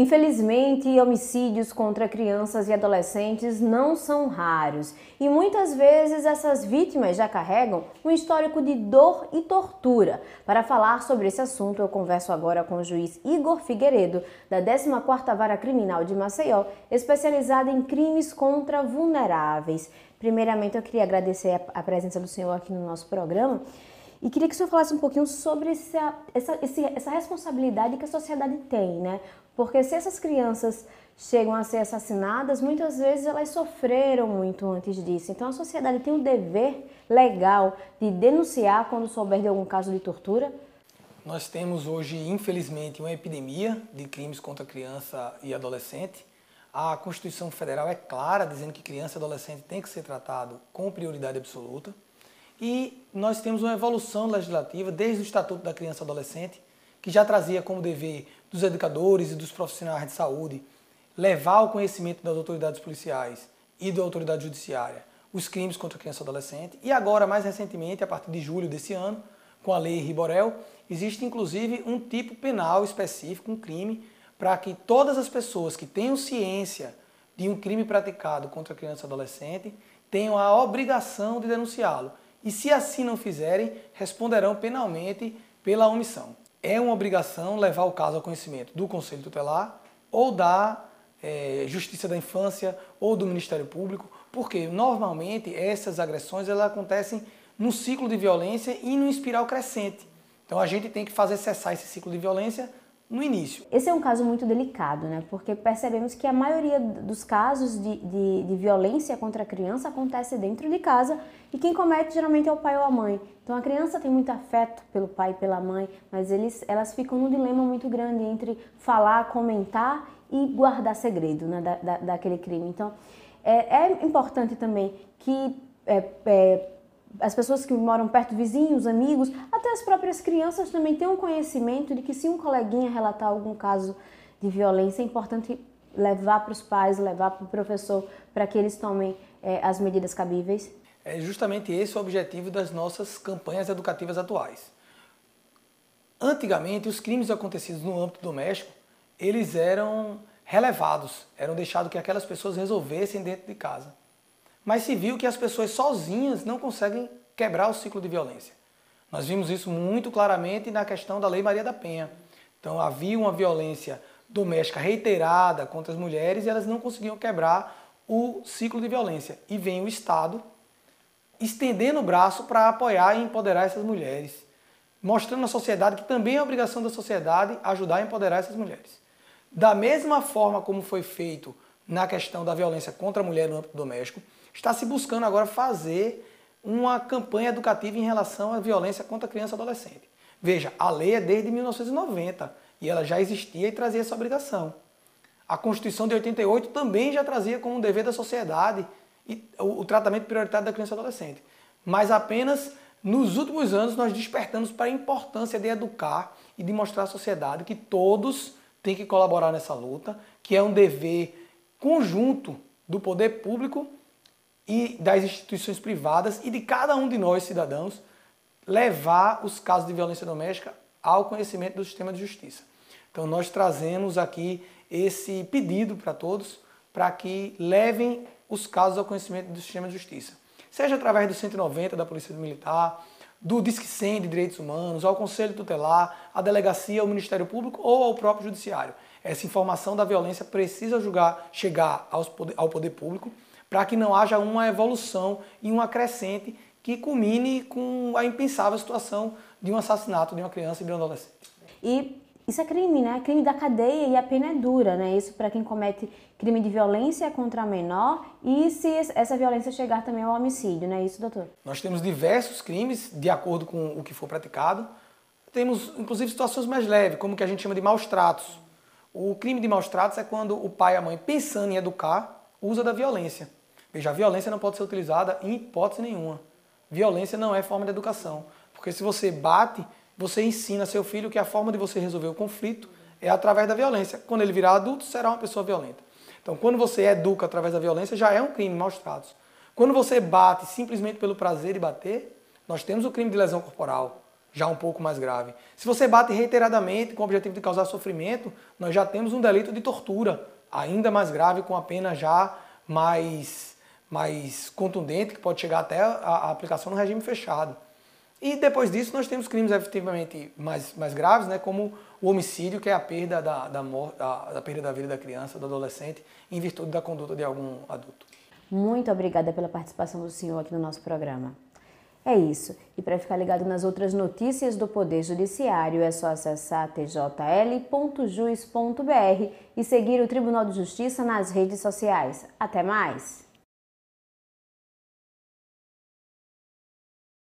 Infelizmente, homicídios contra crianças e adolescentes não são raros e muitas vezes essas vítimas já carregam um histórico de dor e tortura. Para falar sobre esse assunto, eu converso agora com o juiz Igor Figueiredo, da 14ª Vara Criminal de Maceió, especializada em crimes contra vulneráveis. Primeiramente, eu queria agradecer a presença do senhor aqui no nosso programa e queria que o senhor falasse um pouquinho sobre essa, essa, essa responsabilidade que a sociedade tem, né? Porque se essas crianças chegam a ser assassinadas, muitas vezes elas sofreram muito antes disso. Então a sociedade tem o dever legal de denunciar quando souber de algum caso de tortura. Nós temos hoje, infelizmente, uma epidemia de crimes contra criança e adolescente. A Constituição Federal é clara, dizendo que criança e adolescente tem que ser tratado com prioridade absoluta. E nós temos uma evolução legislativa desde o Estatuto da Criança e Adolescente, que já trazia como dever dos educadores e dos profissionais de saúde levar ao conhecimento das autoridades policiais e da autoridade judiciária os crimes contra criança e adolescente. E agora, mais recentemente, a partir de julho desse ano, com a lei Riborel, existe inclusive um tipo penal específico, um crime, para que todas as pessoas que tenham ciência de um crime praticado contra criança e adolescente tenham a obrigação de denunciá-lo e, se assim não fizerem, responderão penalmente pela omissão. É uma obrigação levar o caso ao conhecimento do Conselho Tutelar ou da é, Justiça da Infância ou do Ministério Público, porque normalmente essas agressões elas acontecem num ciclo de violência e num espiral crescente. Então a gente tem que fazer cessar esse ciclo de violência no início. Esse é um caso muito delicado, né? Porque percebemos que a maioria dos casos de, de, de, violência contra a criança acontece dentro de casa e quem comete geralmente é o pai ou a mãe. Então a criança tem muito afeto pelo pai e pela mãe, mas eles, elas ficam num dilema muito grande entre falar, comentar e guardar segredo né, da, da, daquele crime. Então é, é importante também que é, é, as pessoas que moram perto, vizinhos, amigos, até as próprias crianças também tenham conhecimento de que se um coleguinha relatar algum caso de violência, é importante levar para os pais, levar para o professor, para que eles tomem é, as medidas cabíveis. É justamente esse o objetivo das nossas campanhas educativas atuais. Antigamente, os crimes acontecidos no âmbito doméstico, eles eram relevados, eram deixados que aquelas pessoas resolvessem dentro de casa mas se viu que as pessoas sozinhas não conseguem quebrar o ciclo de violência. Nós vimos isso muito claramente na questão da Lei Maria da Penha. Então havia uma violência doméstica reiterada contra as mulheres e elas não conseguiam quebrar o ciclo de violência. E vem o Estado estendendo o braço para apoiar e empoderar essas mulheres, mostrando à sociedade que também é obrigação da sociedade ajudar a empoderar essas mulheres. Da mesma forma como foi feito na questão da violência contra a mulher no âmbito doméstico, está se buscando agora fazer uma campanha educativa em relação à violência contra criança e adolescente. Veja, a lei é desde 1990 e ela já existia e trazia essa obrigação. A Constituição de 88 também já trazia como um dever da sociedade o, tratamento prioritário da criança e adolescente. Mas apenas nos últimos anos nós despertamos para a importância de educar e de mostrar à sociedade que todos têm que colaborar nessa luta, que é um dever conjunto do poder público e das instituições privadas e de cada um de nós, cidadãos, levar os casos de violência doméstica ao conhecimento do sistema de justiça. Então, nós trazemos aqui esse pedido para todos para que levem os casos ao conhecimento do sistema de justiça. Seja através do 190 da Polícia Militar, do Disque 100 de Direitos Humanos, ao Conselho Tutelar, à Delegacia, ao Ministério Público ou ao próprio Judiciário. Essa informação da violência precisa julgar, chegar ao poder público para que não haja uma evolução e uma crescente que culmine com a impensável situação de um assassinato de uma criança e de um adolescente. E isso é crime, né? Crime da cadeia e a pena é dura, né? Isso para quem comete crime de violência contra a menor e se essa violência chegar também ao homicídio, né? Isso, doutor? Nós temos diversos crimes de acordo com o que for praticado. Temos, inclusive, situações mais leves, como o que a gente chama de maus tratos. O crime de maus tratos é quando o pai e a mãe, pensando em educar, usa da violência. Veja, a violência não pode ser utilizada em hipótese nenhuma. Violência não é forma de educação. Porque se você bate, você ensina seu filho que a forma de você resolver o conflito é através da violência. Quando ele virar adulto, será uma pessoa violenta. Então, quando você educa através da violência, já é um crime, maus Quando você bate simplesmente pelo prazer de bater, nós temos o crime de lesão corporal. já um pouco mais grave. Se você bate reiteradamente com o objetivo de causar sofrimento, nós já temos um delito de tortura, ainda mais grave, com a pena já mais, mais contundente, que pode chegar até a, aplicação no regime fechado. E depois disso nós temos crimes efetivamente mais, mais graves, né, como o homicídio, que é a perda da, da, da, da perda da vida da criança, do adolescente, em virtude da conduta de algum adulto. Muito obrigada pela participação do senhor aqui no nosso programa. É isso. E para ficar ligado nas outras notícias do Poder Judiciário, é só acessar tjl.jus.br e seguir o Tribunal de Justiça nas redes sociais. Até mais!